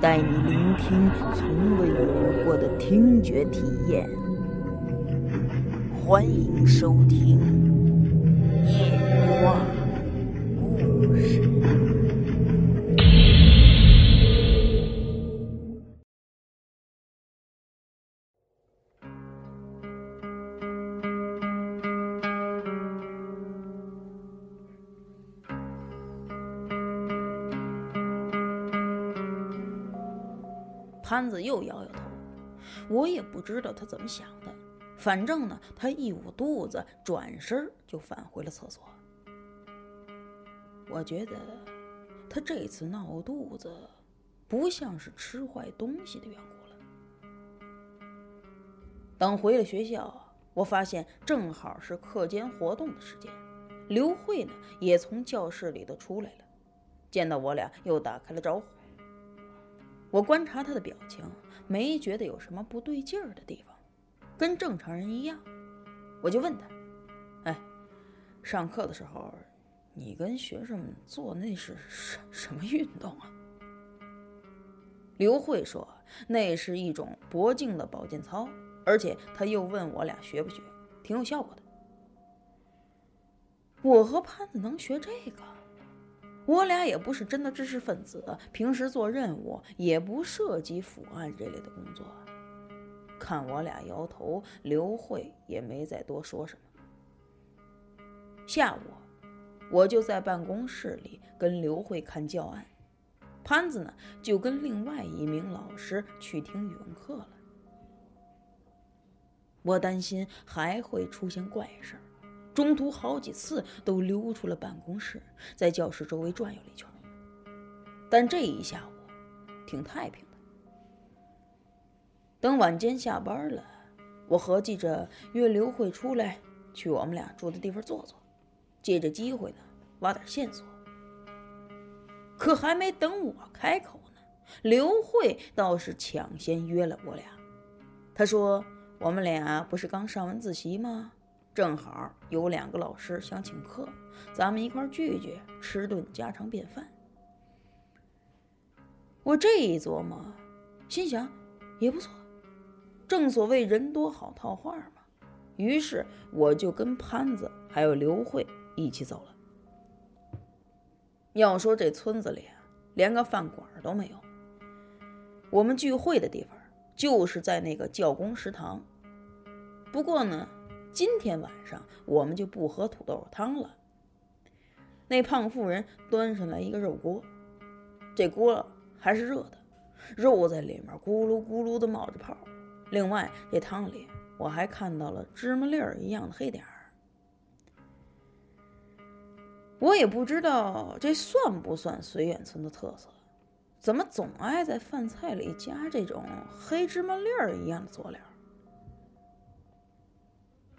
带你聆听从未有过的听觉体验。欢迎收听《夜话故事》。潘子又摇摇头，我也不知道他怎么想的。反正呢，他一捂肚子，转身就返回了厕所。我觉得他这次闹肚子，不像是吃坏东西的缘故了。等回了学校，我发现正好是课间活动的时间，刘慧呢也从教室里头出来了，见到我俩又打开了招呼。我观察他的表情，没觉得有什么不对劲儿的地方。跟正常人一样，我就问他：“哎，上课的时候，你跟学生们做那是什什么运动啊？”刘慧说：“那是一种脖颈的保健操，而且他又问我俩学不学，挺有效果的。”我和潘子能学这个？我俩也不是真的知识分子，平时做任务也不涉及腐案这类的工作。看我俩摇头，刘慧也没再多说什么。下午，我就在办公室里跟刘慧看教案，潘子呢就跟另外一名老师去听语文课了。我担心还会出现怪事儿，中途好几次都溜出了办公室，在教室周围转悠了一圈。但这一下午挺太平的。等晚间下班了，我合计着约刘慧出来，去我们俩住的地方坐坐，借着机会呢挖点线索。可还没等我开口呢，刘慧倒是抢先约了我俩。她说：“我们俩不是刚上完自习吗？正好有两个老师想请客，咱们一块聚聚，吃顿家常便饭。”我这一琢磨，心想也不错。正所谓人多好套话嘛，于是我就跟潘子还有刘慧一起走了。要说这村子里，连个饭馆都没有。我们聚会的地方就是在那个教工食堂。不过呢，今天晚上我们就不喝土豆汤了。那胖妇人端上来一个肉锅，这锅还是热的，肉在里面咕噜咕噜的冒着泡。另外，这汤里我还看到了芝麻粒儿一样的黑点儿。我也不知道这算不算绥远村的特色，怎么总爱在饭菜里加这种黑芝麻粒儿一样的佐料？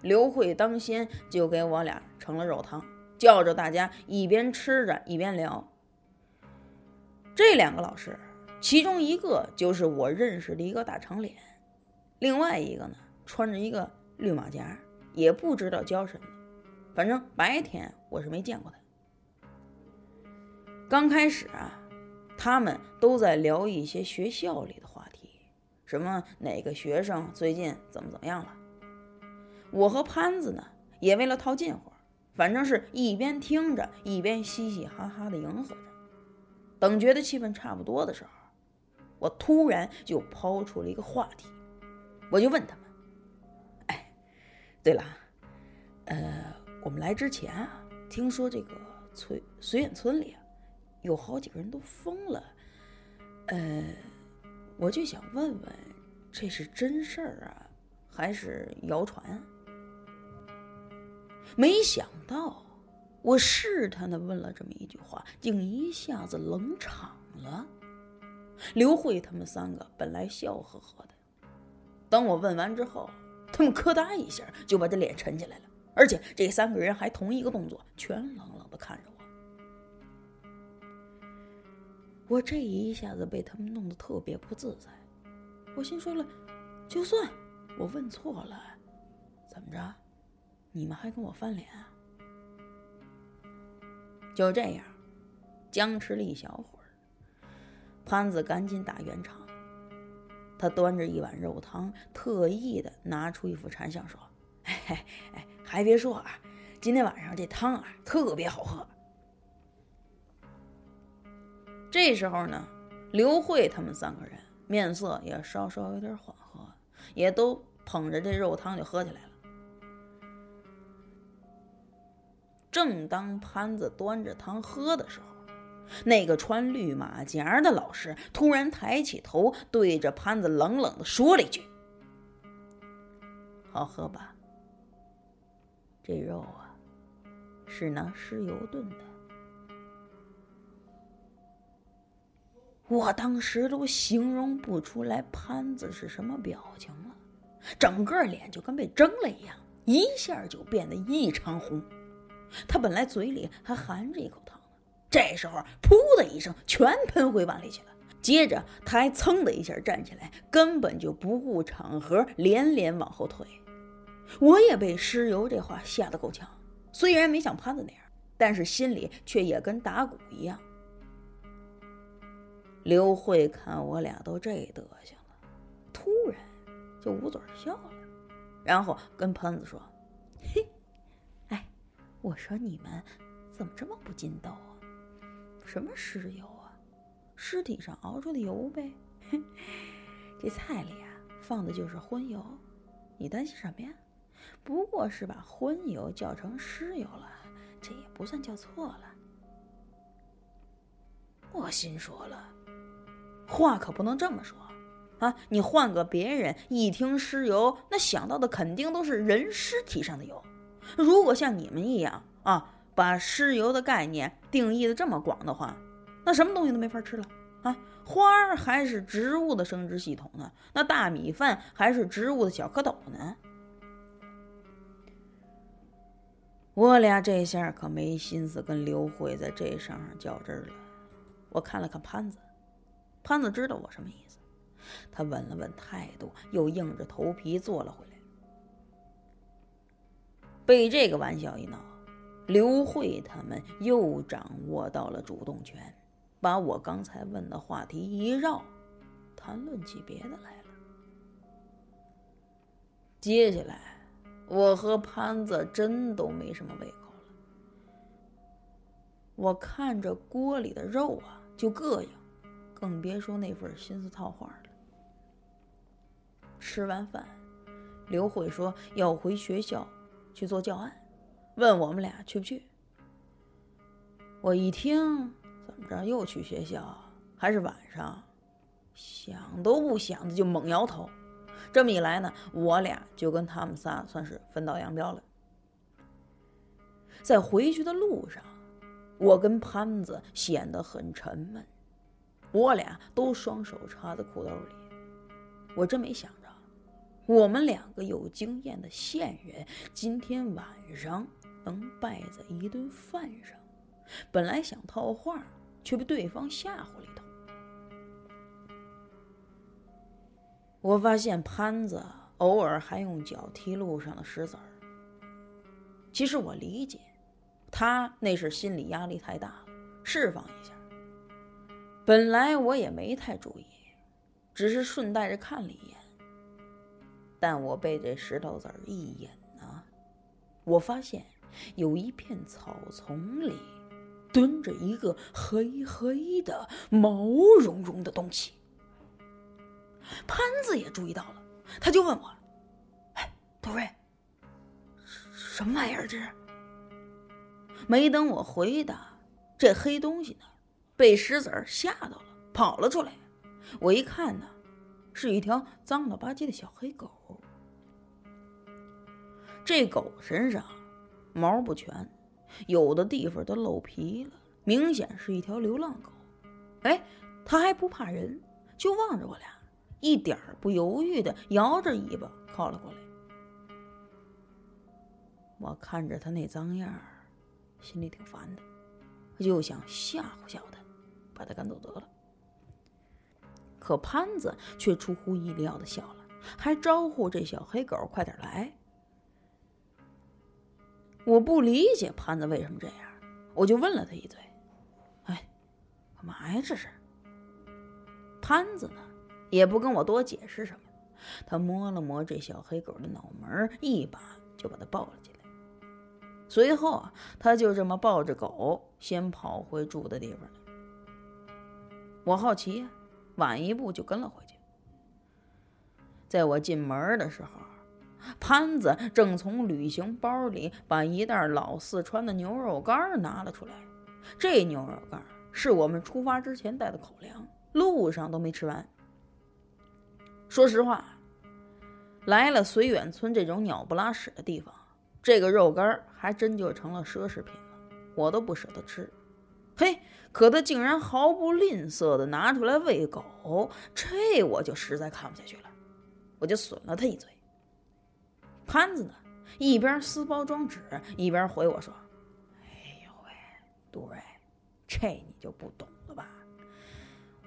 刘慧当先就给我俩盛了肉汤，叫着大家一边吃着一边聊。这两个老师，其中一个就是我认识的一个大长脸。另外一个呢，穿着一个绿马甲，也不知道教什么，反正白天我是没见过他。刚开始啊，他们都在聊一些学校里的话题，什么哪个学生最近怎么怎么样了。我和潘子呢，也为了套近乎，反正是一边听着一边嘻嘻哈哈的迎合着。等觉得气氛差不多的时候，我突然就抛出了一个话题。我就问他们：“哎，对了，呃，我们来之前啊，听说这个崔绥远村里啊，有好几个人都疯了，呃，我就想问问，这是真事儿啊，还是谣传？”没想到，我试探的问了这么一句话，竟一下子冷场了。刘慧他们三个本来笑呵呵的，等我问完之后，他们咯哒一下就把这脸沉起来了，而且这三个人还同一个动作，全冷冷的看着我。我这一下子被他们弄得特别不自在，我心说了，就算我问错了，怎么着，你们还跟我翻脸啊？就这样，僵持了一小会儿。潘子赶紧打圆场，他端着一碗肉汤，特意的拿出一副馋相说：“哎哎，还别说啊，今天晚上这汤啊特别好喝。”这时候呢，刘慧他们三个人面色也稍稍有点缓和，也都捧着这肉汤就喝起来了。正当潘子端着汤喝的时候，那个穿绿马甲的老师突然抬起头，对着潘子冷冷的说了一句：“好喝吧？这肉啊，是拿尸油炖的。”我当时都形容不出来潘子是什么表情了，整个脸就跟被蒸了一样，一下就变得异常红。他本来嘴里还含着一口汤。这时候，噗的一声，全喷回碗里去了。接着，他还噌的一下站起来，根本就不顾场合，连连往后退。我也被尸油这话吓得够呛，虽然没像潘子那样，但是心里却也跟打鼓一样。刘慧看我俩都这德行了，突然就捂嘴笑了，然后跟潘子说：“嘿，我说你们怎么这么不筋斗啊？”什么尸油啊？尸体上熬出的油呗。这菜里啊放的就是荤油，你担心什么呀？不过是把荤油叫成尸油了，这也不算叫错了。我心说了，话可不能这么说啊！你换个别人，一听尸油，那想到的肯定都是人尸体上的油。如果像你们一样啊。把尸油的概念定义的这么广的话，那什么东西都没法吃了啊！花儿还是植物的生殖系统呢？那大米饭还是植物的小蝌蚪呢？我俩这下可没心思跟刘慧在这上上较真了。我看了看潘子，潘子知道我什么意思，他稳了稳态度，又硬着头皮坐了回来。被这个玩笑一闹。刘慧他们又掌握到了主动权，把我刚才问的话题一绕，谈论起别的来了。接下来，我和潘子真都没什么胃口了。我看着锅里的肉啊，就膈应，更别说那份心思套话了。吃完饭，刘慧说要回学校去做教案。问我们俩去不去？我一听，怎么着又去学校？还是晚上？想都不想的就猛摇头。这么一来呢，我俩就跟他们仨算是分道扬镳了。在回去的路上，我跟潘子显得很沉闷，我俩都双手插在裤兜里。我真没想着，我们两个有经验的线人，今天晚上。能败在一顿饭上，本来想套话，却被对方吓唬了一通。我发现潘子偶尔还用脚踢路上的石子儿。其实我理解，他那是心理压力太大了，释放一下。本来我也没太注意，只是顺带着看了一眼。但我被这石头子儿一引呢，我发现。有一片草丛里，蹲着一个黑黑的、毛茸茸的东西。潘子也注意到了，他就问我：“哎，杜瑞，什么玩意儿？这是？”没等我回答，这黑东西呢，被石子儿吓到了，跑了出来。我一看呢，是一条脏了吧唧的小黑狗。这狗身上……毛不全，有的地方都露皮了，明显是一条流浪狗。哎，它还不怕人，就望着我俩，一点儿不犹豫的摇着尾巴靠了过来。我看着他那脏样儿，心里挺烦的，就想吓唬吓唬他，把他赶走得了。可潘子却出乎意料的笑了，还招呼这小黑狗快点来。我不理解潘子为什么这样，我就问了他一嘴：“哎，干嘛呀？这是？”潘子呢，也不跟我多解释什么，他摸了摸这小黑狗的脑门，一把就把它抱了进来。随后啊，他就这么抱着狗，先跑回住的地方了。我好奇呀，晚一步就跟了回去。在我进门的时候，潘子正从旅行包里把一袋老四川的牛肉干拿了出来。这牛肉干是我们出发之前带的口粮，路上都没吃完。说实话，来了绥远村这种鸟不拉屎的地方。这个肉干还真就成了奢侈品了，我都不舍得吃。嘿，可他竟然毫不吝啬地拿出来喂狗，这我就实在看不下去了，我就损了他一嘴。潘子呢，一边撕包装纸，一边回我说：“哎呦喂，杜瑞，这你就不懂了吧？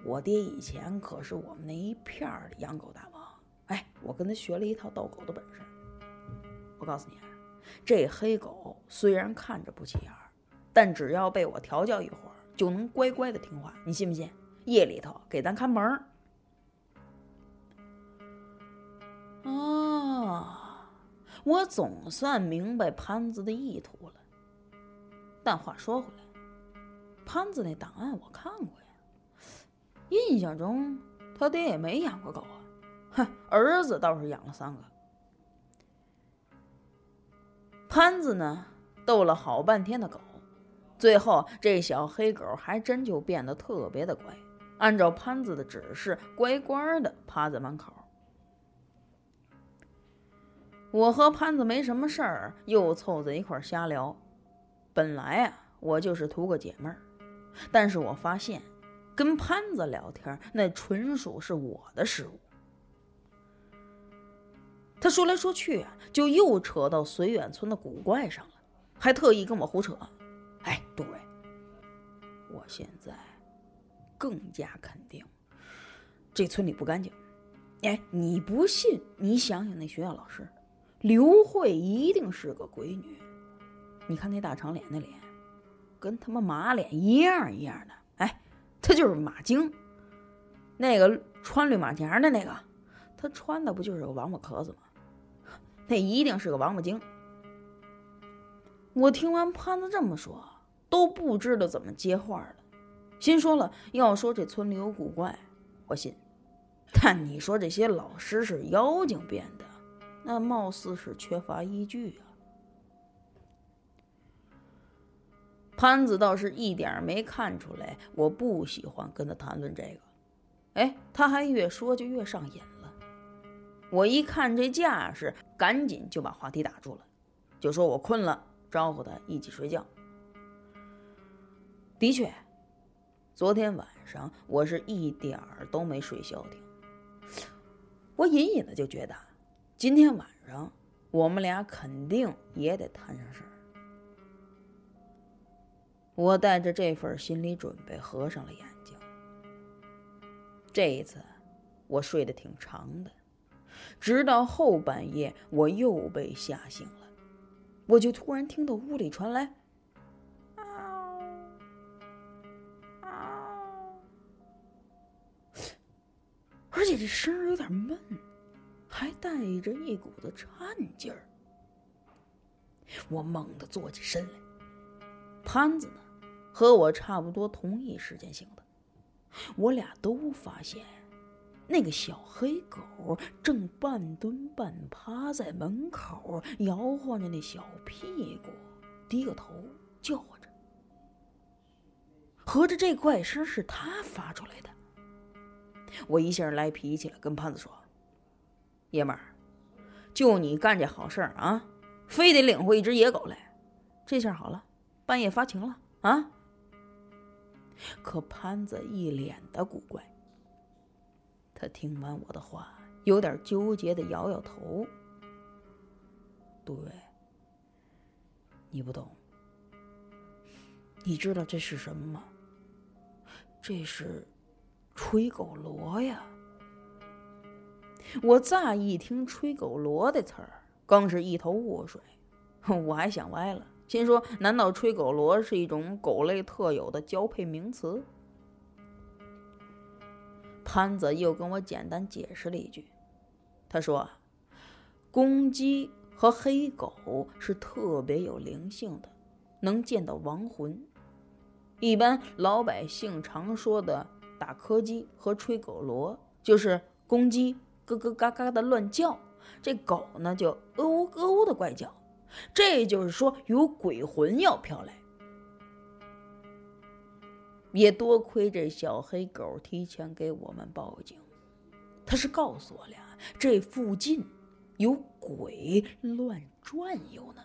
我爹以前可是我们那一片儿的养狗大王，哎，我跟他学了一套逗狗的本事。我告诉你。”这黑狗虽然看着不起眼儿，但只要被我调教一会儿，就能乖乖的听话。你信不信？夜里头给咱看门儿。啊，我总算明白潘子的意图了。但话说回来，潘子那档案我看过呀，印象中他爹也没养过狗啊。哼，儿子倒是养了三个。潘子呢，逗了好半天的狗，最后这小黑狗还真就变得特别的乖，按照潘子的指示，乖乖的趴在门口。我和潘子没什么事儿，又凑在一块瞎聊。本来啊，我就是图个解闷儿，但是我发现，跟潘子聊天那纯属是我的失误。他说来说去啊，就又扯到绥远村的古怪上了，还特意跟我胡扯。哎，杜瑞，我现在更加肯定这村里不干净。哎，你不信？你想想那学校老师刘慧，一定是个鬼女。你看那大长脸，的脸跟他妈马脸一样一样的。哎，她就是马精。那个穿绿马甲的那个，她穿的不就是个王八壳子吗？那一定是个王八精。我听完潘子这么说，都不知道怎么接话了。心说了，要说这村里有古怪，我信；但你说这些老师是妖精变的，那貌似是缺乏依据啊。潘子倒是一点没看出来，我不喜欢跟他谈论这个。哎，他还越说就越上瘾了。我一看这架势，赶紧就把话题打住了，就说我困了，招呼他一起睡觉。的确，昨天晚上我是一点儿都没睡消停。我隐隐的就觉得，今天晚上我们俩肯定也得摊上事儿。我带着这份心理准备合上了眼睛。这一次，我睡得挺长的。直到后半夜，我又被吓醒了，我就突然听到屋里传来“声儿有点闷，还带着一股子颤劲儿。我猛地坐起身来，潘子呢，和我差不多同一时间醒的，我俩都发现。那个小黑狗正半蹲半趴在门口，摇晃着那小屁股，低个头叫唤着。合着这怪声是他发出来的。我一下来脾气了，跟潘子说：“爷们儿，就你干这好事儿啊，非得领回一只野狗来。这下好了，半夜发情了啊！”可潘子一脸的古怪。他听完我的话，有点纠结的摇摇头。杜瑞，你不懂。你知道这是什么吗？这是吹狗螺呀！我乍一听“吹狗螺”的词儿，更是一头雾水。我还想歪了，心说：难道吹狗螺是一种狗类特有的交配名词？潘子又跟我简单解释了一句，他说：“公鸡和黑狗是特别有灵性的，能见到亡魂。一般老百姓常说的打柯基和吹狗锣，就是公鸡咯咯嘎嘎的乱叫，这狗呢就呃呜呃呜的怪叫。这就是说有鬼魂要飘来。”也多亏这小黑狗提前给我们报警，他是告诉我俩这附近有鬼乱转悠呢。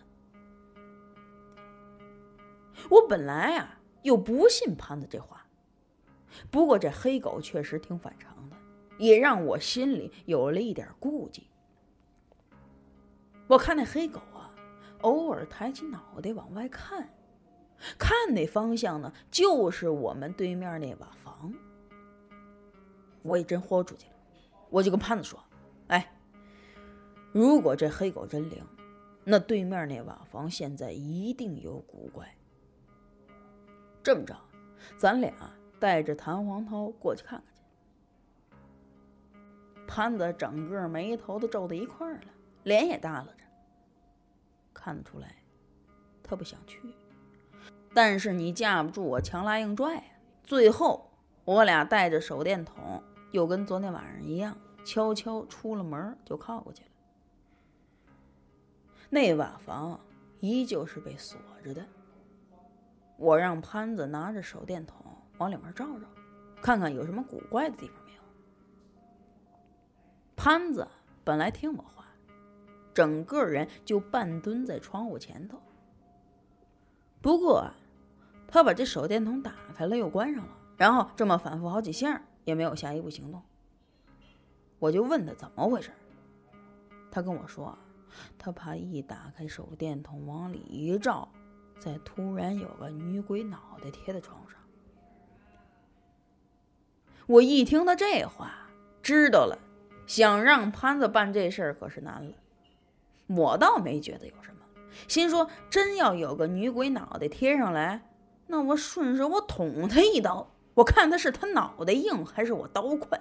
我本来啊又不信潘子这话，不过这黑狗确实挺反常的，也让我心里有了一点顾忌。我看那黑狗啊，偶尔抬起脑袋往外看。看那方向呢，就是我们对面那瓦房。我也真豁出去了，我就跟潘子说：“哎，如果这黑狗真灵，那对面那瓦房现在一定有古怪。这么着，咱俩带着弹簧刀过去看看去。”潘子整个眉头都皱到一块儿了，脸也耷拉着，看得出来，他不想去。但是你架不住我强拉硬拽，最后我俩带着手电筒，又跟昨天晚上一样，悄悄出了门就靠过去了。那瓦房依旧是被锁着的。我让潘子拿着手电筒往里面照照，看看有什么古怪的地方没有。潘子本来听我话，整个人就半蹲在窗户前头。不过。他把这手电筒打开了，又关上了，然后这么反复好几下，也没有下一步行动。我就问他怎么回事，他跟我说，他怕一打开手电筒往里一照，再突然有个女鬼脑袋贴在窗上。我一听他这话，知道了，想让潘子办这事儿可是难了。我倒没觉得有什么，心说真要有个女鬼脑袋贴上来。那我顺手我捅他一刀，我看他是他脑袋硬还是我刀快。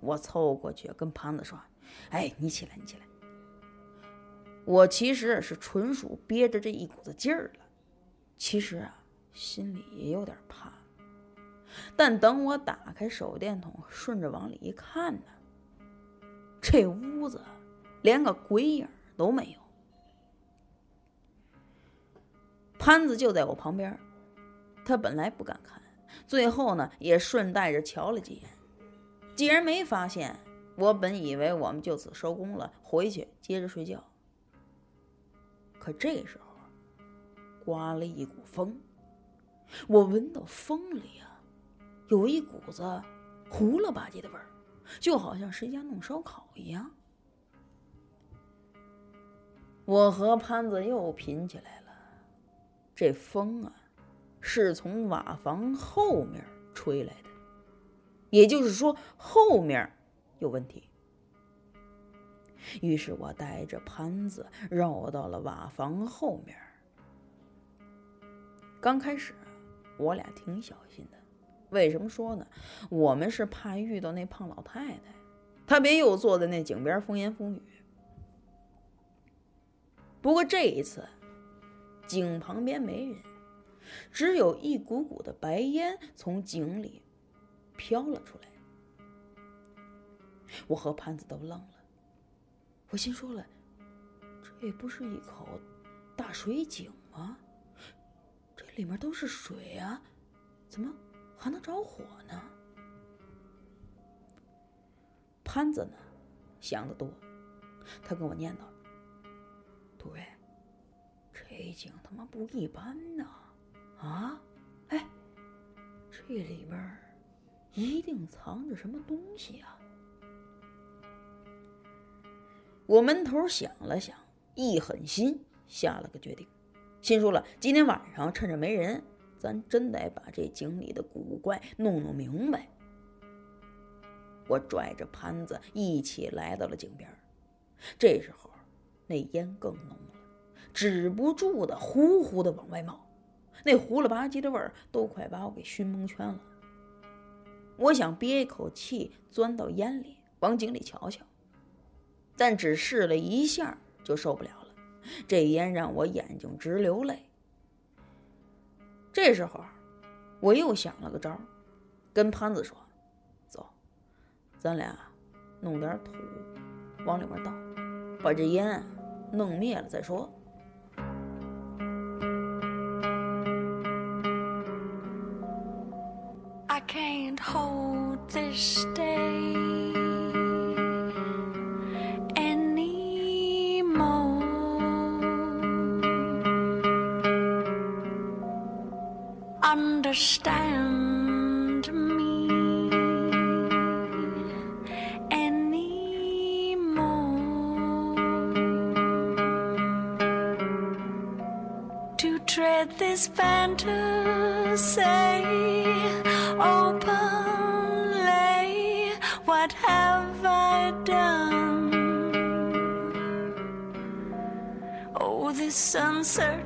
我凑过去跟潘子说：“哎，你起来，你起来。”我其实是纯属憋着这一股子劲儿了，其实啊，心里也有点怕。但等我打开手电筒，顺着往里一看呢，这屋子连个鬼影都没有。潘子就在我旁边，他本来不敢看，最后呢也顺带着瞧了几眼。既然没发现，我本以为我们就此收工了，回去接着睡觉。可这时候，刮了一股风，我闻到风里啊，有一股子糊了吧唧的味儿，就好像谁家弄烧烤一样。我和潘子又贫起来了。这风啊，是从瓦房后面吹来的，也就是说后面有问题。于是我带着潘子绕到了瓦房后面。刚开始我俩挺小心的，为什么说呢？我们是怕遇到那胖老太太，她别又坐在那井边风言风语。不过这一次。井旁边没人，只有一股股的白烟从井里飘了出来。我和潘子都愣了，我心说了：这不是一口大水井吗？这里面都是水啊，怎么还能着火呢？潘子呢，想得多，他跟我念叨：“杜瑞。”这井他妈不一般呐！啊，哎，这里边一定藏着什么东西啊！我闷头想了想，一狠心下了个决定，心说了：今天晚上趁着没人，咱真得把这井里的古怪弄弄明白。我拽着盘子一起来到了井边，这时候那烟更浓了，止不住的呼呼的往外冒，那糊了吧唧的味儿都快把我给熏蒙圈了。我想憋一口气钻到烟里，往井里瞧瞧。但只试了一下就受不了了，这烟让我眼睛直流泪。这时候，我又想了个招，跟潘子说：“走，咱俩弄点土往里面倒，把这烟弄灭了再说。” I can't hold this day Understand me anymore. To tread this fantasy openly, what have I done? Oh, this uncertainty